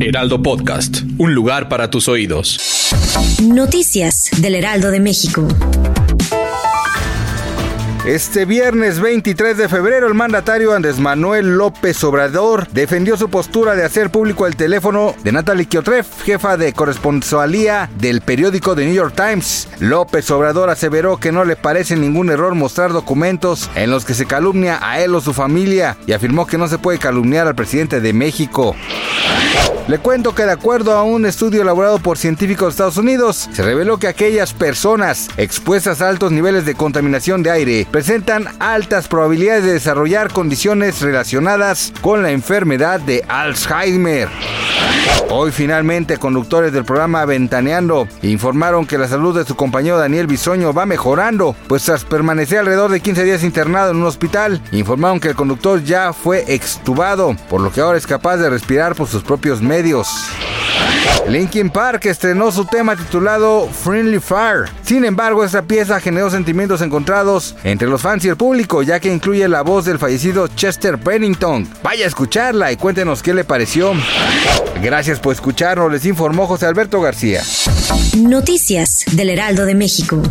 Heraldo Podcast. Un lugar para tus oídos. Noticias del Heraldo de México. Este viernes 23 de febrero, el mandatario Andrés Manuel López Obrador defendió su postura de hacer público el teléfono de Natalie Kiotref, jefa de corresponsalía del periódico The New York Times. López Obrador aseveró que no le parece ningún error mostrar documentos en los que se calumnia a él o su familia y afirmó que no se puede calumniar al presidente de México. Le cuento que de acuerdo a un estudio elaborado por científicos de Estados Unidos, se reveló que aquellas personas expuestas a altos niveles de contaminación de aire presentan altas probabilidades de desarrollar condiciones relacionadas con la enfermedad de Alzheimer. Hoy finalmente conductores del programa Ventaneando informaron que la salud de su compañero Daniel Bisoño va mejorando, pues tras permanecer alrededor de 15 días internado en un hospital, informaron que el conductor ya fue extubado, por lo que ahora es capaz de respirar por sus propios medios. Linkin Park estrenó su tema titulado Friendly Fire. Sin embargo, esta pieza generó sentimientos encontrados entre los fans y el público, ya que incluye la voz del fallecido Chester Bennington. Vaya a escucharla y cuéntenos qué le pareció. Gracias por escucharnos, les informó José Alberto García. Noticias del Heraldo de México.